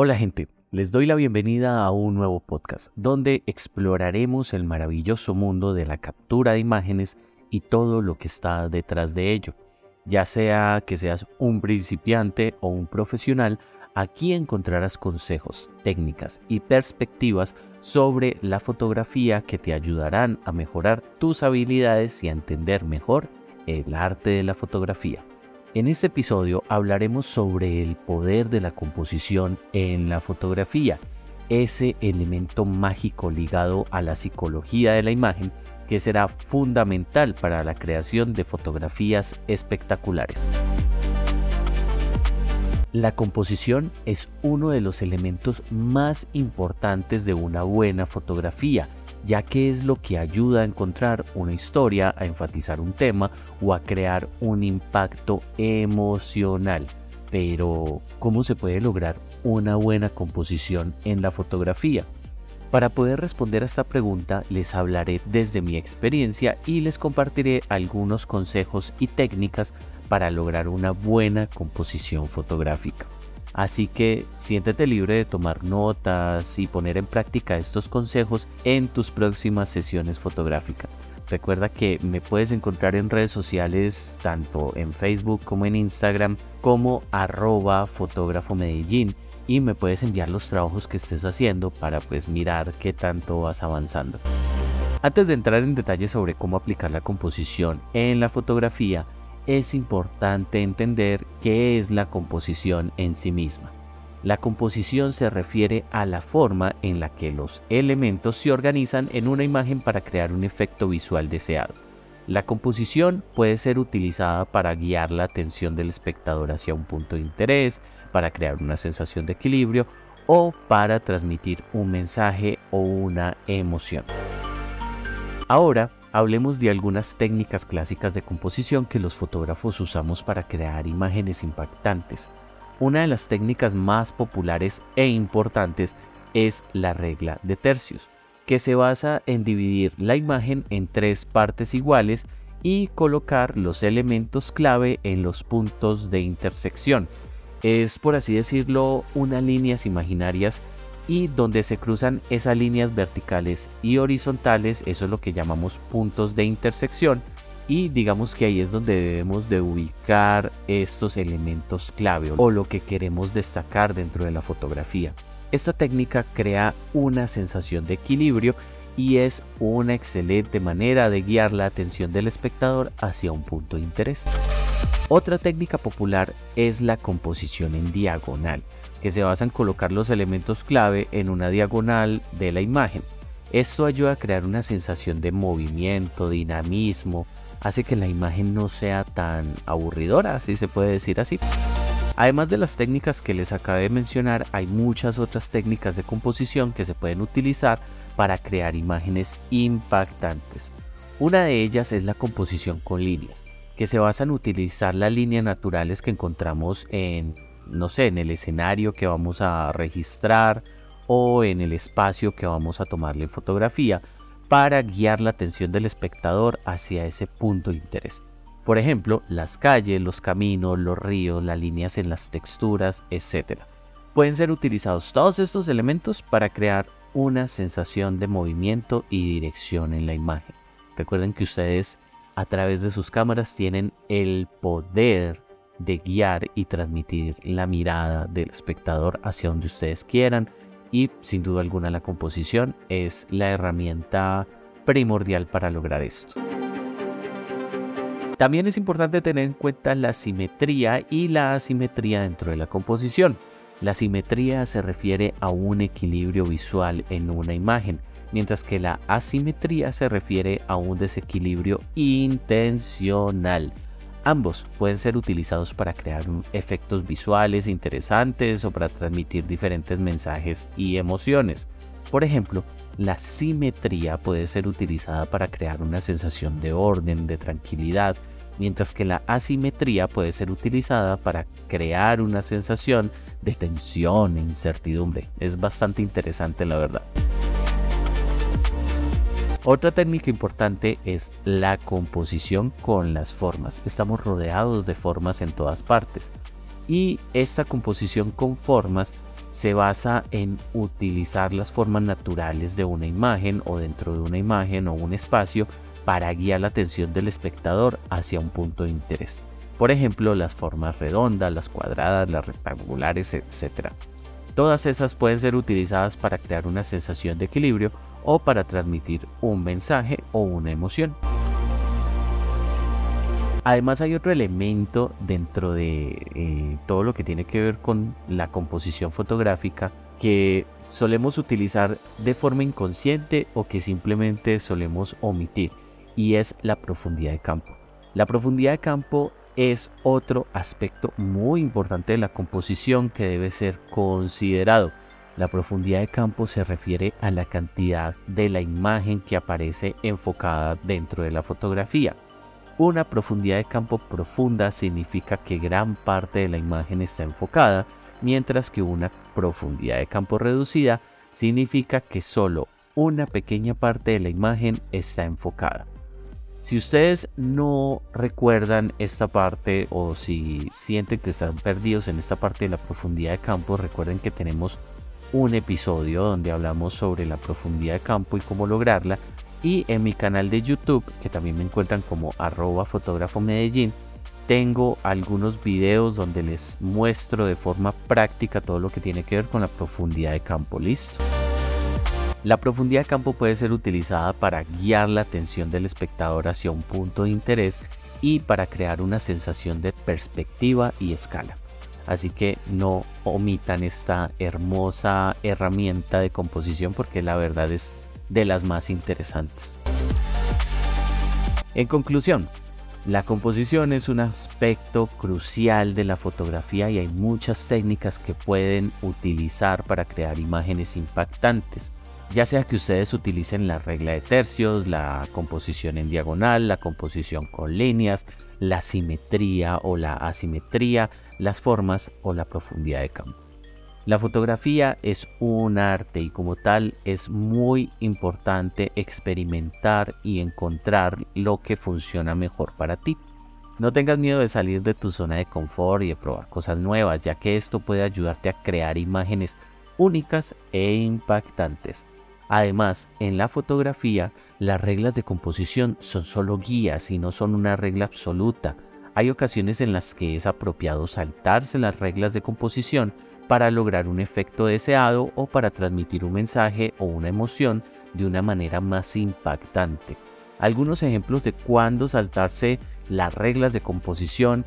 Hola gente, les doy la bienvenida a un nuevo podcast donde exploraremos el maravilloso mundo de la captura de imágenes y todo lo que está detrás de ello. Ya sea que seas un principiante o un profesional, aquí encontrarás consejos, técnicas y perspectivas sobre la fotografía que te ayudarán a mejorar tus habilidades y a entender mejor el arte de la fotografía. En este episodio hablaremos sobre el poder de la composición en la fotografía, ese elemento mágico ligado a la psicología de la imagen que será fundamental para la creación de fotografías espectaculares. La composición es uno de los elementos más importantes de una buena fotografía ya que es lo que ayuda a encontrar una historia, a enfatizar un tema o a crear un impacto emocional. Pero, ¿cómo se puede lograr una buena composición en la fotografía? Para poder responder a esta pregunta les hablaré desde mi experiencia y les compartiré algunos consejos y técnicas para lograr una buena composición fotográfica. Así que siéntete libre de tomar notas y poner en práctica estos consejos en tus próximas sesiones fotográficas. Recuerda que me puedes encontrar en redes sociales tanto en Facebook como en Instagram como arroba fotógrafo Medellín y me puedes enviar los trabajos que estés haciendo para pues mirar qué tanto vas avanzando. Antes de entrar en detalles sobre cómo aplicar la composición en la fotografía, es importante entender qué es la composición en sí misma. La composición se refiere a la forma en la que los elementos se organizan en una imagen para crear un efecto visual deseado. La composición puede ser utilizada para guiar la atención del espectador hacia un punto de interés, para crear una sensación de equilibrio o para transmitir un mensaje o una emoción. Ahora hablemos de algunas técnicas clásicas de composición que los fotógrafos usamos para crear imágenes impactantes. Una de las técnicas más populares e importantes es la regla de tercios, que se basa en dividir la imagen en tres partes iguales y colocar los elementos clave en los puntos de intersección. Es, por así decirlo, unas líneas imaginarias y donde se cruzan esas líneas verticales y horizontales, eso es lo que llamamos puntos de intersección y digamos que ahí es donde debemos de ubicar estos elementos clave o lo que queremos destacar dentro de la fotografía. Esta técnica crea una sensación de equilibrio y es una excelente manera de guiar la atención del espectador hacia un punto de interés. Otra técnica popular es la composición en diagonal que se basa en colocar los elementos clave en una diagonal de la imagen. Esto ayuda a crear una sensación de movimiento, dinamismo, hace que la imagen no sea tan aburridora, si se puede decir así. Además de las técnicas que les acabé de mencionar, hay muchas otras técnicas de composición que se pueden utilizar para crear imágenes impactantes. Una de ellas es la composición con líneas, que se basa en utilizar las líneas naturales que encontramos en no sé, en el escenario que vamos a registrar o en el espacio que vamos a tomarle fotografía para guiar la atención del espectador hacia ese punto de interés. Por ejemplo, las calles, los caminos, los ríos, las líneas en las texturas, etc. Pueden ser utilizados todos estos elementos para crear una sensación de movimiento y dirección en la imagen. Recuerden que ustedes a través de sus cámaras tienen el poder de guiar y transmitir la mirada del espectador hacia donde ustedes quieran y sin duda alguna la composición es la herramienta primordial para lograr esto. También es importante tener en cuenta la simetría y la asimetría dentro de la composición. La simetría se refiere a un equilibrio visual en una imagen, mientras que la asimetría se refiere a un desequilibrio intencional. Ambos pueden ser utilizados para crear efectos visuales interesantes o para transmitir diferentes mensajes y emociones. Por ejemplo, la simetría puede ser utilizada para crear una sensación de orden, de tranquilidad, mientras que la asimetría puede ser utilizada para crear una sensación de tensión e incertidumbre. Es bastante interesante la verdad. Otra técnica importante es la composición con las formas. Estamos rodeados de formas en todas partes y esta composición con formas se basa en utilizar las formas naturales de una imagen o dentro de una imagen o un espacio para guiar la atención del espectador hacia un punto de interés. Por ejemplo, las formas redondas, las cuadradas, las rectangulares, etc. Todas esas pueden ser utilizadas para crear una sensación de equilibrio o para transmitir un mensaje o una emoción. Además hay otro elemento dentro de eh, todo lo que tiene que ver con la composición fotográfica que solemos utilizar de forma inconsciente o que simplemente solemos omitir y es la profundidad de campo. La profundidad de campo es otro aspecto muy importante de la composición que debe ser considerado. La profundidad de campo se refiere a la cantidad de la imagen que aparece enfocada dentro de la fotografía. Una profundidad de campo profunda significa que gran parte de la imagen está enfocada, mientras que una profundidad de campo reducida significa que solo una pequeña parte de la imagen está enfocada. Si ustedes no recuerdan esta parte o si sienten que están perdidos en esta parte de la profundidad de campo, recuerden que tenemos un episodio donde hablamos sobre la profundidad de campo y cómo lograrla y en mi canal de YouTube, que también me encuentran como arroba Medellín, tengo algunos videos donde les muestro de forma práctica todo lo que tiene que ver con la profundidad de campo. Listo. La profundidad de campo puede ser utilizada para guiar la atención del espectador hacia un punto de interés y para crear una sensación de perspectiva y escala. Así que no omitan esta hermosa herramienta de composición porque la verdad es de las más interesantes. En conclusión, la composición es un aspecto crucial de la fotografía y hay muchas técnicas que pueden utilizar para crear imágenes impactantes. Ya sea que ustedes utilicen la regla de tercios, la composición en diagonal, la composición con líneas, la simetría o la asimetría, las formas o la profundidad de campo. La fotografía es un arte y como tal es muy importante experimentar y encontrar lo que funciona mejor para ti. No tengas miedo de salir de tu zona de confort y de probar cosas nuevas, ya que esto puede ayudarte a crear imágenes únicas e impactantes. Además, en la fotografía, las reglas de composición son solo guías y no son una regla absoluta. Hay ocasiones en las que es apropiado saltarse las reglas de composición para lograr un efecto deseado o para transmitir un mensaje o una emoción de una manera más impactante. Algunos ejemplos de cuándo saltarse las reglas de composición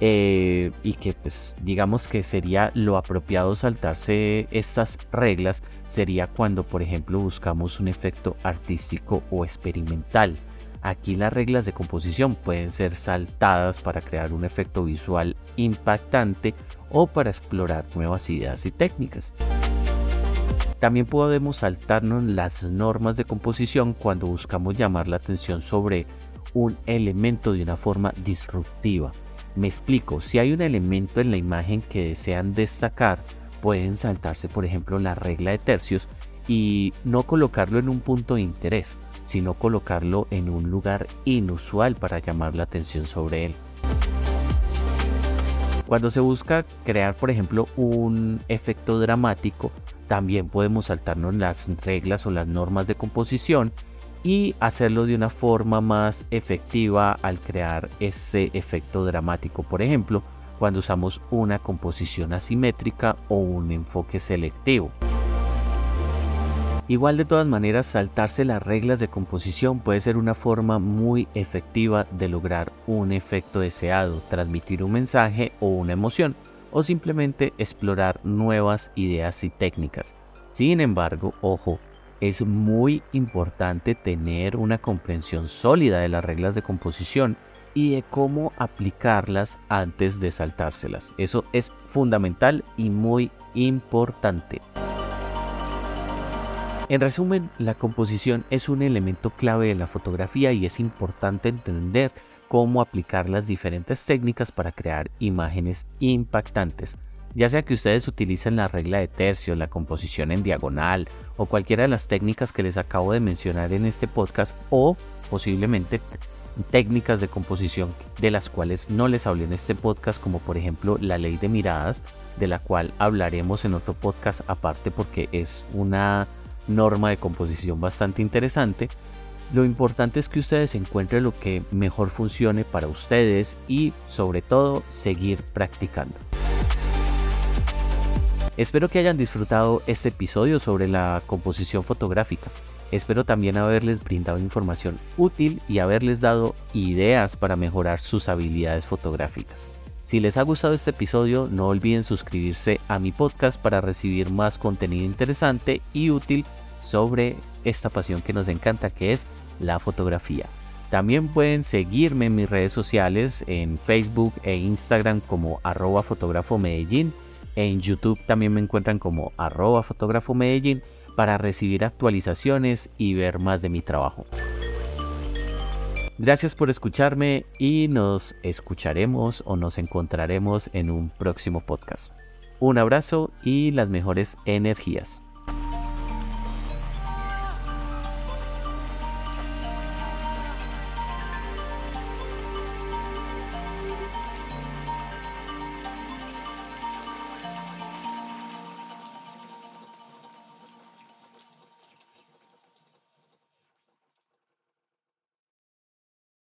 eh, y que pues digamos que sería lo apropiado saltarse estas reglas sería cuando por ejemplo buscamos un efecto artístico o experimental. Aquí las reglas de composición pueden ser saltadas para crear un efecto visual impactante o para explorar nuevas ideas y técnicas. También podemos saltarnos las normas de composición cuando buscamos llamar la atención sobre un elemento de una forma disruptiva. Me explico, si hay un elemento en la imagen que desean destacar, pueden saltarse por ejemplo la regla de tercios y no colocarlo en un punto de interés, sino colocarlo en un lugar inusual para llamar la atención sobre él. Cuando se busca crear, por ejemplo, un efecto dramático, también podemos saltarnos las reglas o las normas de composición y hacerlo de una forma más efectiva al crear ese efecto dramático. Por ejemplo, cuando usamos una composición asimétrica o un enfoque selectivo. Igual de todas maneras, saltarse las reglas de composición puede ser una forma muy efectiva de lograr un efecto deseado, transmitir un mensaje o una emoción, o simplemente explorar nuevas ideas y técnicas. Sin embargo, ojo, es muy importante tener una comprensión sólida de las reglas de composición y de cómo aplicarlas antes de saltárselas. Eso es fundamental y muy importante. En resumen, la composición es un elemento clave de la fotografía y es importante entender cómo aplicar las diferentes técnicas para crear imágenes impactantes. Ya sea que ustedes utilicen la regla de tercio, la composición en diagonal o cualquiera de las técnicas que les acabo de mencionar en este podcast o posiblemente técnicas de composición de las cuales no les hablé en este podcast, como por ejemplo la ley de miradas, de la cual hablaremos en otro podcast aparte porque es una norma de composición bastante interesante. Lo importante es que ustedes encuentren lo que mejor funcione para ustedes y sobre todo seguir practicando. Espero que hayan disfrutado este episodio sobre la composición fotográfica. Espero también haberles brindado información útil y haberles dado ideas para mejorar sus habilidades fotográficas. Si les ha gustado este episodio, no olviden suscribirse a mi podcast para recibir más contenido interesante y útil sobre esta pasión que nos encanta que es la fotografía. También pueden seguirme en mis redes sociales en Facebook e Instagram como arroba fotógrafo Medellín. En YouTube también me encuentran como arroba fotógrafo Medellín para recibir actualizaciones y ver más de mi trabajo. Gracias por escucharme y nos escucharemos o nos encontraremos en un próximo podcast. Un abrazo y las mejores energías.